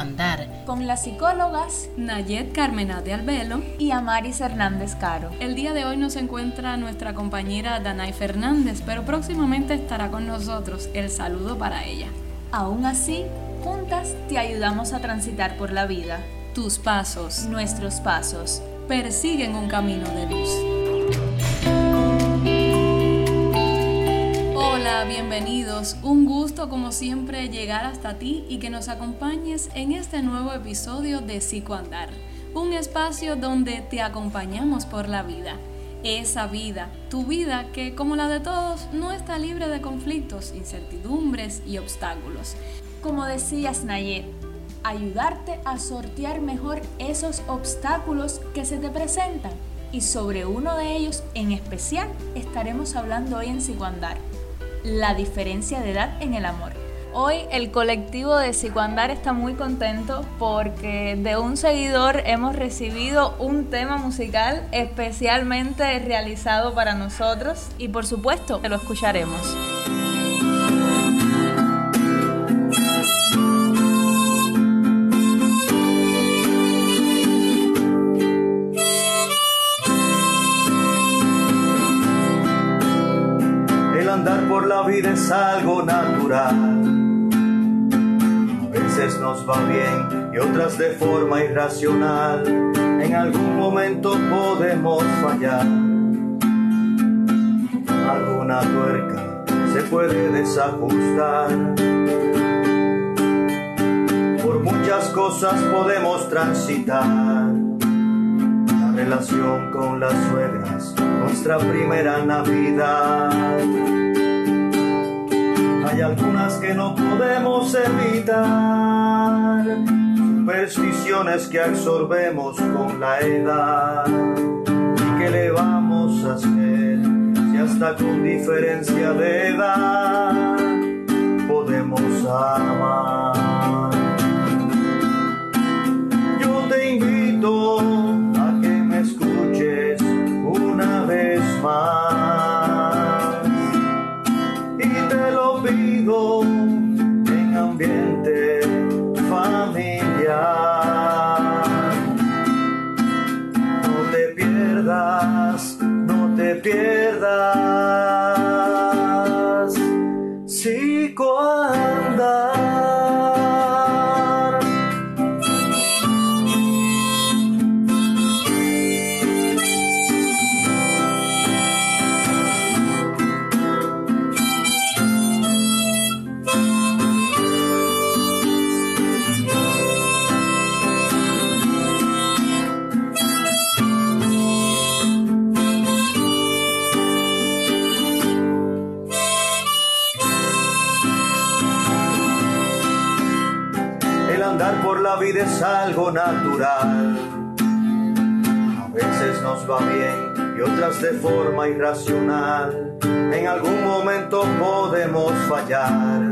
Psicoandar con las psicólogas Nayet Carmenate Albelo y Amaris Hernández Caro. El día de hoy nos encuentra nuestra compañera Danay Fernández, pero próximamente estará con nosotros. El saludo para ella. Aún así, juntas te ayudamos a transitar por la vida. Tus pasos, nuestros pasos, persiguen un camino de luz. Bienvenidos. Un gusto como siempre llegar hasta ti y que nos acompañes en este nuevo episodio de Psicoandar, un espacio donde te acompañamos por la vida. Esa vida, tu vida que como la de todos no está libre de conflictos, incertidumbres y obstáculos. Como decías Nayet, ayudarte a sortear mejor esos obstáculos que se te presentan. Y sobre uno de ellos en especial estaremos hablando hoy en Psicoandar la diferencia de edad en el amor. Hoy el colectivo de Psicoandar está muy contento porque de un seguidor hemos recibido un tema musical especialmente realizado para nosotros y por supuesto lo escucharemos. Vida es algo natural. A veces nos va bien y otras de forma irracional. En algún momento podemos fallar. Alguna tuerca se puede desajustar. Por muchas cosas podemos transitar. La relación con las suegras, nuestra primera Navidad hay algunas que no podemos evitar, supersticiones que absorbemos con la edad. ¿Y qué le vamos a hacer si hasta con diferencia de edad podemos amar? Vida es algo natural. A veces nos va bien y otras de forma irracional. En algún momento podemos fallar.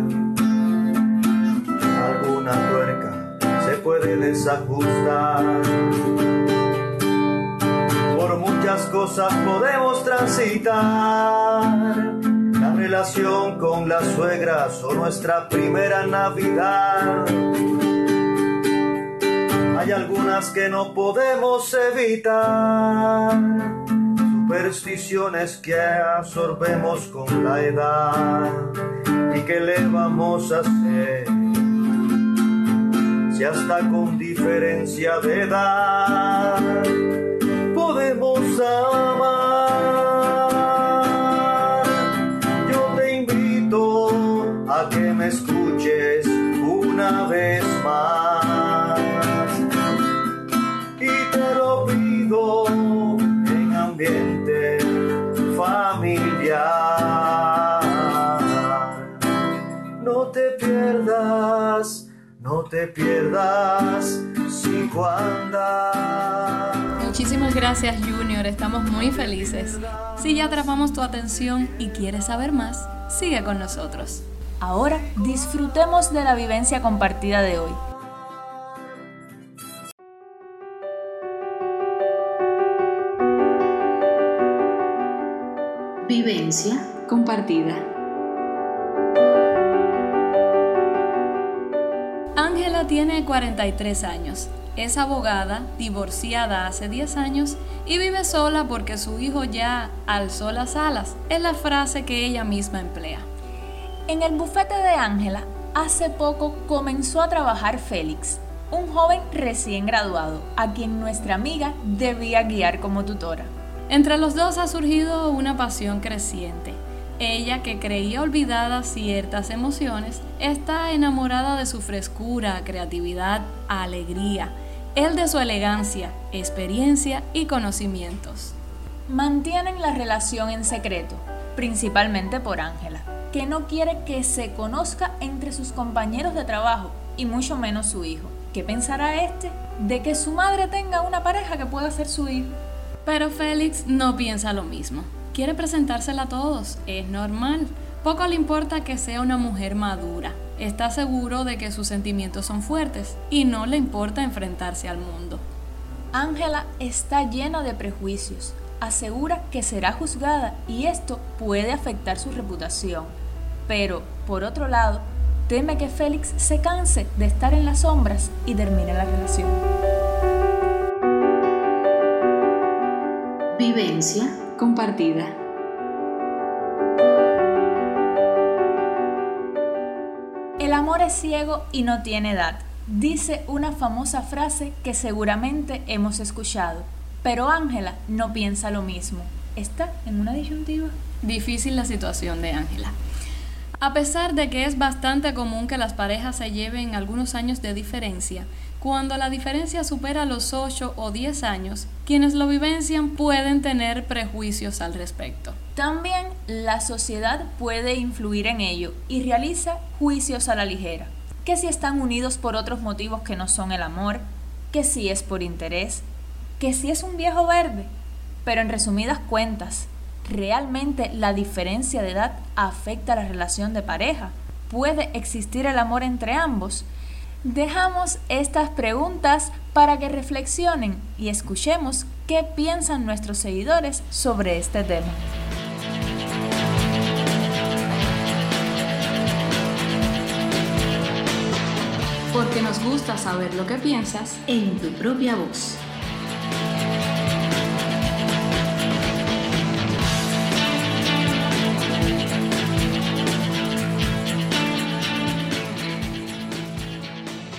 Alguna tuerca se puede desajustar. Por muchas cosas podemos transitar. La relación con las suegras o nuestra primera Navidad hay algunas que no podemos evitar, supersticiones que absorbemos con la edad. ¿Y qué le vamos a hacer? Si hasta con diferencia de edad podemos amar. Yo te invito a que me escuches una vez más. Te pierdas, no te pierdas si cuando Muchísimas gracias Junior, estamos muy felices. Si ya atrapamos tu atención y quieres saber más, sigue con nosotros. Ahora disfrutemos de la vivencia compartida de hoy. Vivencia compartida. Ángela tiene 43 años. Es abogada, divorciada hace 10 años y vive sola porque su hijo ya alzó las alas. Es la frase que ella misma emplea. En el bufete de Ángela, hace poco comenzó a trabajar Félix, un joven recién graduado, a quien nuestra amiga debía guiar como tutora. Entre los dos ha surgido una pasión creciente. Ella, que creía olvidada ciertas emociones, está enamorada de su frescura, creatividad, alegría, él de su elegancia, experiencia y conocimientos. Mantienen la relación en secreto, principalmente por Ángela, que no quiere que se conozca entre sus compañeros de trabajo y mucho menos su hijo. ¿Qué pensará este de que su madre tenga una pareja que pueda ser su hijo? Pero Félix no piensa lo mismo. Quiere presentársela a todos, es normal. Poco le importa que sea una mujer madura. Está seguro de que sus sentimientos son fuertes y no le importa enfrentarse al mundo. Ángela está llena de prejuicios. Asegura que será juzgada y esto puede afectar su reputación. Pero, por otro lado, teme que Félix se canse de estar en las sombras y termine la relación. Vivencia compartida. El amor es ciego y no tiene edad, dice una famosa frase que seguramente hemos escuchado, pero Ángela no piensa lo mismo. Está en una disyuntiva. Difícil la situación de Ángela. A pesar de que es bastante común que las parejas se lleven algunos años de diferencia, cuando la diferencia supera los 8 o 10 años, quienes lo vivencian pueden tener prejuicios al respecto. También la sociedad puede influir en ello y realiza juicios a la ligera, que si están unidos por otros motivos que no son el amor, que si es por interés, que si es un viejo verde. Pero en resumidas cuentas, ¿realmente la diferencia de edad afecta la relación de pareja? ¿Puede existir el amor entre ambos? Dejamos estas preguntas para que reflexionen y escuchemos qué piensan nuestros seguidores sobre este tema. Porque nos gusta saber lo que piensas en tu propia voz.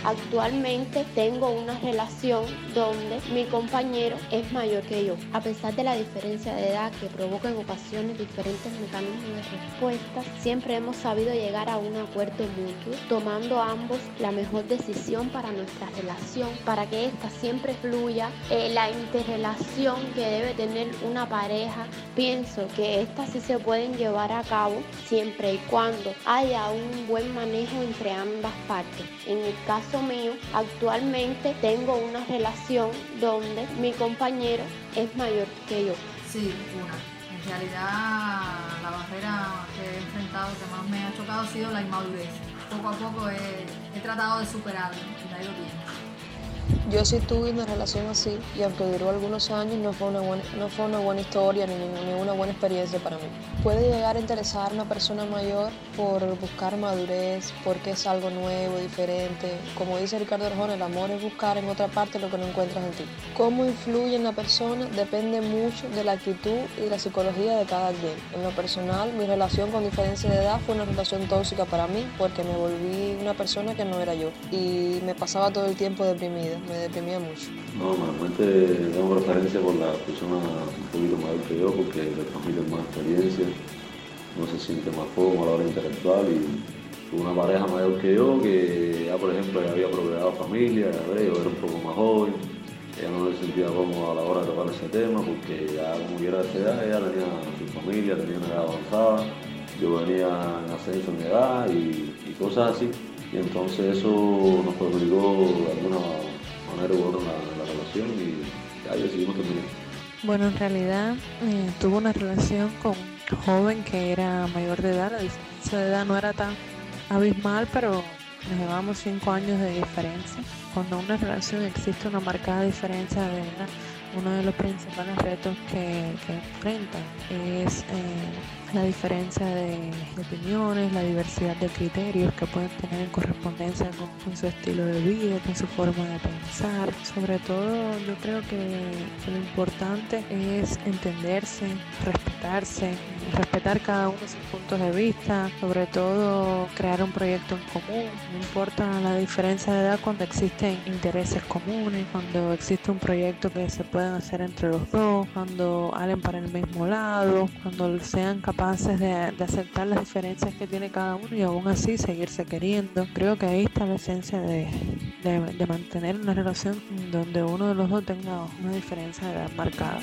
Actualmente tengo una relación donde mi compañero es mayor que yo. A pesar de la diferencia de edad que provoca en ocasiones diferentes mecanismos de respuesta, siempre hemos sabido llegar a un acuerdo mutuo, tomando ambos la mejor decisión para nuestra relación, para que ésta siempre fluya. Eh, la interrelación que debe tener una pareja, pienso que estas sí se pueden llevar a cabo siempre y cuando haya un buen manejo entre ambas partes. En el caso mío, actualmente tengo una relación donde mi compañero es mayor que yo. Sí, una. En realidad la barrera que he enfrentado que más me ha chocado ha sido la inmadurez. Poco a poco he, tratado de superarlo y la he ido. Yo sí tuve una relación así y aunque duró algunos años no fue una buena, no fue una buena historia ni, ni, una buena experiencia para mí. Puede llegar a interesar a una persona mayor por buscar madurez, porque es algo nuevo, diferente. Como dice Ricardo Arjona, el amor es buscar en otra parte lo que no encuentras en ti. Cómo influye en la persona depende mucho de la actitud y la psicología de cada quien. En lo personal, mi relación con diferencia de edad fue una relación tóxica para mí porque me volví una persona que no era yo y me pasaba todo el tiempo deprimida deprimía mucho. No, normalmente tengo preferencia por la persona un poquito mayor que yo porque le transmiten más experiencia, no se siente más cómodo a la hora intelectual y una pareja mayor que yo que ya por ejemplo ya había procreado familia, yo era un poco más joven, ella no se sentía cómoda a la hora de tocar ese tema porque ya como quiera esa edad, ella tenía su familia, tenía una edad avanzada, yo venía en ascenso en edad y, y cosas así. Y entonces eso nos perjudicó de alguna Bueno, en realidad eh, tuve una relación con un joven que era mayor de edad, la diferencia de edad no era tan abismal, pero llevamos cinco años de diferencia. Cuando una relación existe una marcada diferencia de edad, uno de los principales retos que, que enfrentan es eh, la diferencia de, opiniones, la diversidad de criterios que pueden tener en correspondencia con, su estilo de vida, con su forma de pensar. Sobre todo yo creo que, lo importante es entenderse, respetarse, respetar cada uno sus puntos de vista, sobre todo crear un proyecto en común. No importa la diferencia de edad cuando existen intereses comunes, cuando existe un proyecto que se pueden hacer entre los dos, cuando hablen para el mismo lado, cuando sean capaces capaces de, aceptar las diferencias que tiene cada uno y aún así seguirse queriendo. Creo que ahí está la esencia de, de mantener una relación donde uno de los dos tenga una diferencia de edad marcada.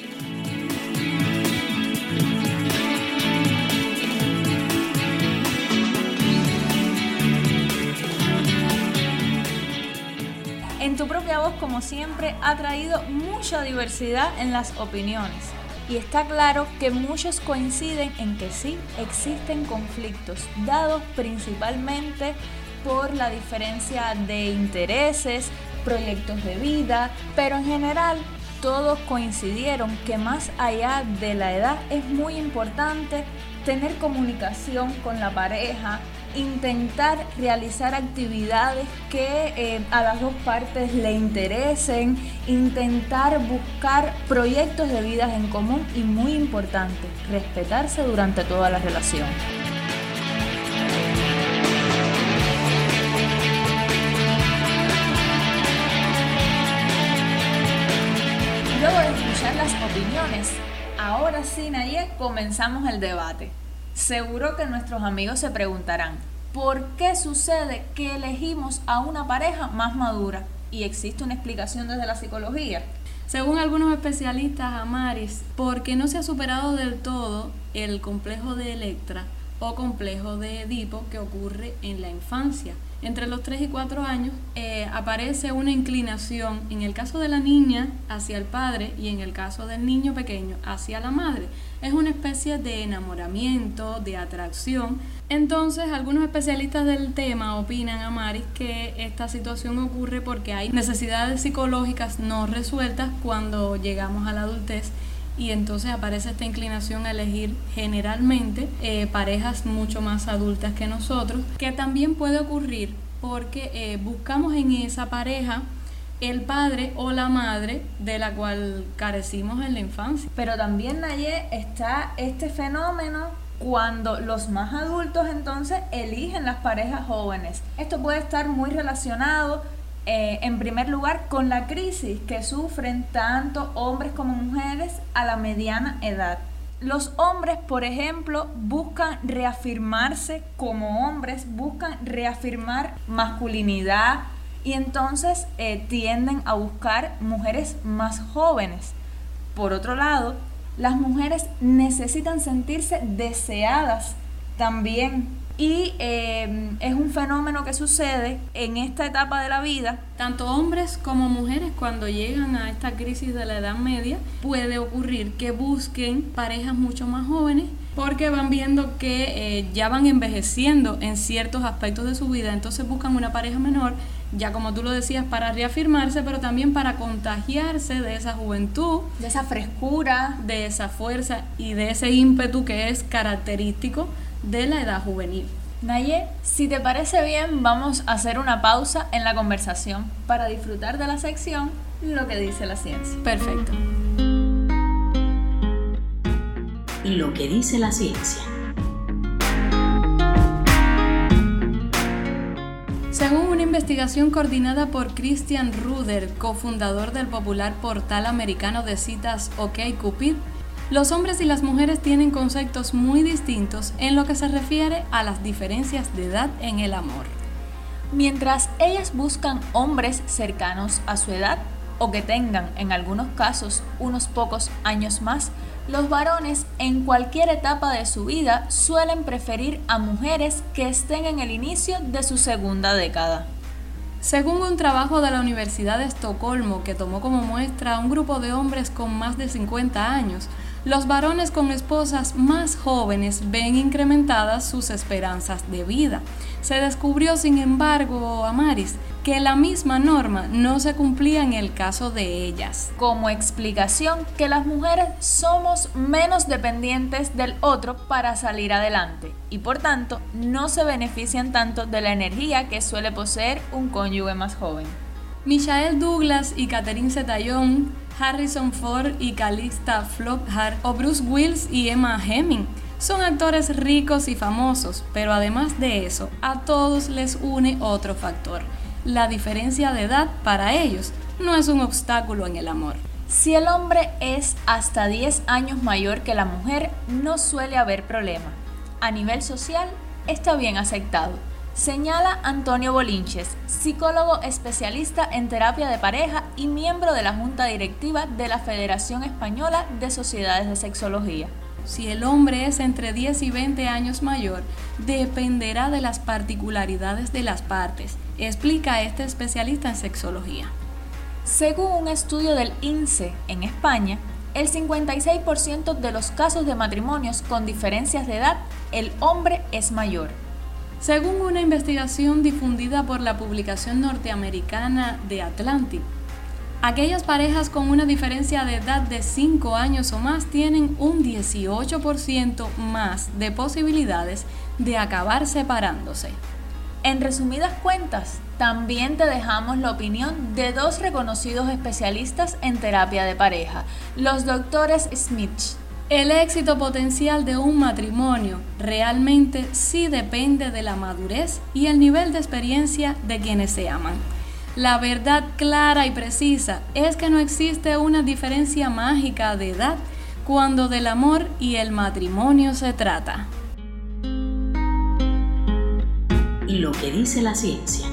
En tu propia voz, como siempre, ha traído mucha diversidad en las opiniones y está claro que muchos coinciden en que sí existen conflictos, dados principalmente por la diferencia de intereses, proyectos de vida, pero en general todos coincidieron que más allá de la edad es muy importante tener comunicación con la pareja, intentar realizar actividades que eh, a las dos partes le interesen, intentar buscar proyectos de vida en común y muy importante, respetarse durante toda la relación. Luego de escuchar las opiniones, ahora sí, Naye, comenzamos el debate. Seguro que nuestros amigos se preguntarán, ¿por qué sucede que elegimos a una pareja más madura? Y existe una explicación desde la psicología. Según algunos especialistas, Amaris, porque no se ha superado del todo el complejo de Electra o complejo de Edipo que ocurre en la infancia. Entre los 3 y 4 años eh, aparece una inclinación, en el caso de la niña, hacia el padre y en el caso del niño pequeño, hacia la madre. Es una especie de enamoramiento, de atracción. Entonces, algunos especialistas del tema opinan, Amaris, que esta situación ocurre porque hay necesidades psicológicas no resueltas cuando llegamos a la adultez y entonces aparece esta inclinación a elegir generalmente eh, parejas mucho más adultas que nosotros, que también puede ocurrir porque eh, buscamos en esa pareja el padre o la madre de la cual carecimos en la infancia. Pero también, Naye, está este fenómeno cuando los más adultos entonces eligen las parejas jóvenes. Esto puede estar muy relacionado eh, en primer lugar, con la crisis que sufren tanto hombres como mujeres a la mediana edad. Los hombres, por ejemplo, buscan reafirmarse como hombres, buscan reafirmar masculinidad y entonces eh, tienden a buscar mujeres más jóvenes. Por otro lado, las mujeres necesitan sentirse deseadas también y em, es un fenómeno que sucede en esta etapa de la vida. Tanto hombres como mujeres cuando llegan a esta crisis de la edad media, puede ocurrir que busquen parejas mucho más jóvenes porque van viendo que eh, ya van envejeciendo en ciertos aspectos de su vida, entonces buscan una pareja menor, ya como tú lo decías, para reafirmarse, pero también para contagiarse de esa juventud, de esa frescura, de esa fuerza y de ese ímpetu que es característico de la edad juvenil. Naye, si te parece bien, vamos a hacer una pausa en la conversación para disfrutar de la sección Lo que dice la ciencia. Perfecto. Lo que dice la ciencia. Investigación coordinada por Christian Ruder, cofundador del popular portal americano de citas OkCupid, los hombres y las mujeres tienen conceptos muy distintos en lo que se refiere a las diferencias de edad en el amor. Mientras ellas buscan hombres cercanos a su edad o que tengan en algunos casos unos pocos años más, los varones en cualquier etapa de su vida suelen preferir a mujeres que estén en el inicio de su segunda década. Según un trabajo de la Universidad de Estocolmo que tomó como muestra a un grupo de hombres con más de 50 años, los varones con esposas más jóvenes ven incrementadas sus esperanzas de vida. Se descubrió, sin embargo, Amaris, que la misma norma no se cumplía en el caso de ellas. Como explicación, que las mujeres somos menos dependientes del otro para salir adelante y por tanto no se benefician tanto de la energía que suele poseer un cónyuge más joven. Michael Douglas y Catherine Zeta-Jones, Harrison Ford y Calista Flockhart o Bruce Willis y Emma Hemming son actores ricos y famosos, pero además de eso, a todos les une otro factor. La diferencia de edad para ellos no es un obstáculo en el amor. Si el hombre es hasta 10 años mayor que la mujer, no suele haber problema. A nivel social, está bien aceptado. Señala Antonio Bolinches, psicólogo especialista en terapia de pareja y miembro de la Junta Directiva de la Federación Española de Sociedades de Sexología si el hombre es entre 10 y 20 años mayor, dependerá de las particularidades de las partes, explica este especialista en sexología. Según un estudio del INSE en España, el 56% de los casos de matrimonios con diferencias de edad, el hombre es mayor. Según una investigación difundida por la publicación norteamericana The Atlantic, Aquellas parejas con una diferencia de edad de 5 años o más tienen un 18% más de posibilidades de acabar separándose. En resumidas cuentas, también te dejamos la opinión de dos reconocidos especialistas en terapia de pareja, los doctores Smith. El éxito potencial de un matrimonio realmente sí depende de la madurez y el nivel de experiencia de quienes se aman. La verdad clara y precisa es que no existe una diferencia mágica de edad cuando del amor y el matrimonio se trata. Lo que dice la ciencia.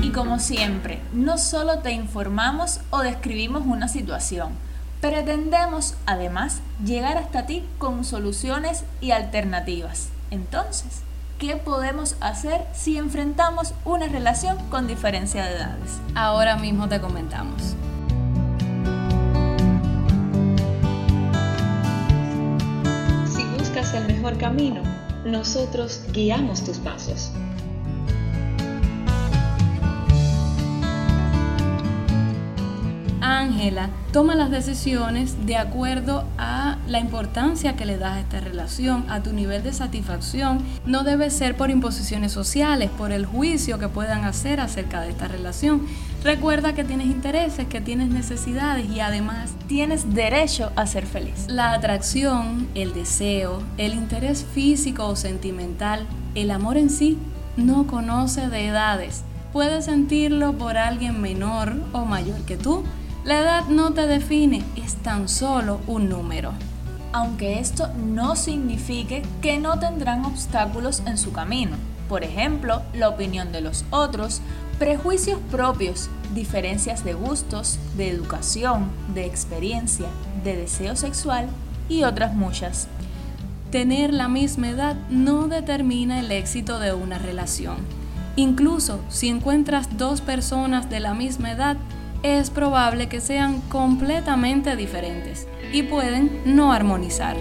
Y como siempre, no solo te informamos o describimos una situación, pretendemos además llegar hasta ti con soluciones y alternativas. Entonces, ¿Qué podemos hacer si enfrentamos una relación con diferencia de edades? Ahora mismo te comentamos. Si buscas el mejor camino, nosotros guiamos tus pasos. Ángela toma las decisiones de acuerdo a la importancia que le das a esta relación, a tu nivel de satisfacción. No debe ser por imposiciones sociales, por el juicio que puedan hacer acerca de esta relación. Recuerda que tienes intereses, que tienes necesidades y además tienes derecho a ser feliz. La atracción, el deseo, el interés físico o sentimental, el amor en sí, no conoce de edades. Puedes sentirlo por alguien menor o mayor que tú la edad no te define, es tan solo un número. Aunque esto no signifique que no tendrán obstáculos en su camino. Por ejemplo, la opinión de los otros, prejuicios propios, diferencias de gustos, de educación, de experiencia, de deseo sexual y otras muchas. Tener la misma edad no determina el éxito de una relación. Incluso si encuentras dos personas de la misma edad, es probable que sean completamente diferentes y pueden no armonizar.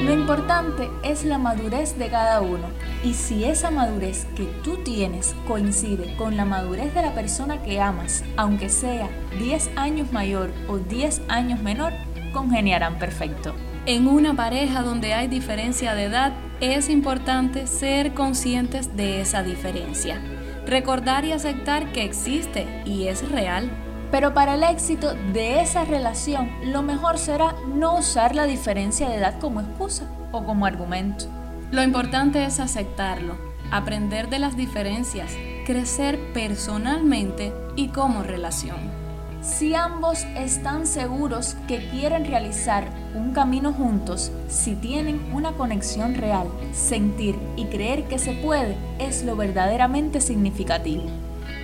Lo importante es la madurez de cada uno y si esa madurez que tú tienes coincide con la madurez de la persona que amas, aunque sea 10 años mayor o 10 años menor, congeniarán perfecto. En una pareja donde hay diferencia de edad, es importante ser conscientes de esa diferencia. Recordar y aceptar que existe y es real. Pero para el éxito de esa relación, lo mejor será no usar la diferencia de edad como excusa o como argumento. Lo importante es aceptarlo, aprender de las diferencias, crecer personalmente y como relación. Si ambos están seguros que quieren realizar un camino juntos, si tienen una conexión real, sentir y creer que se puede es lo verdaderamente significativo.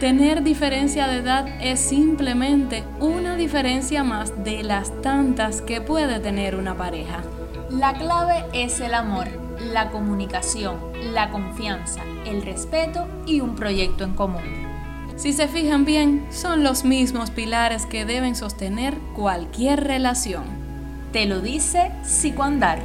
Tener diferencia de edad es simplemente una diferencia más de las tantas que puede tener una pareja. La clave es el amor, la comunicación, la confianza, el respeto y un proyecto en común. Si se fijan bien, son los mismos pilares que deben sostener cualquier relación. Te lo dice Psicoandar.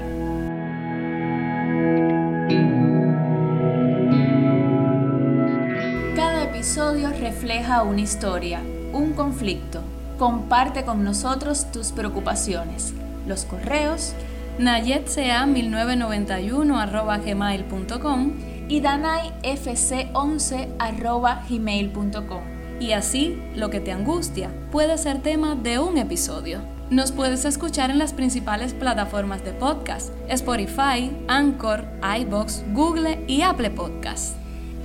Cada episodio refleja una historia, un conflicto. Comparte con nosotros tus preocupaciones. Los correos nayetca1991 gmail.com y danayfc11 gmail.com. Y así, lo que te angustia puede ser tema de un episodio. Nos puedes escuchar en las principales plataformas de podcast: Spotify, Anchor, iBox, Google y Apple Podcasts.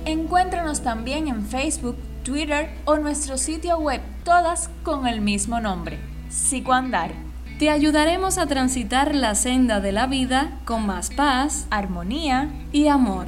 Encuéntranos también en Facebook, Twitter o nuestro sitio web, todas con el mismo nombre, Psicoandar. Te ayudaremos a transitar la senda de la vida con más paz, armonía y amor.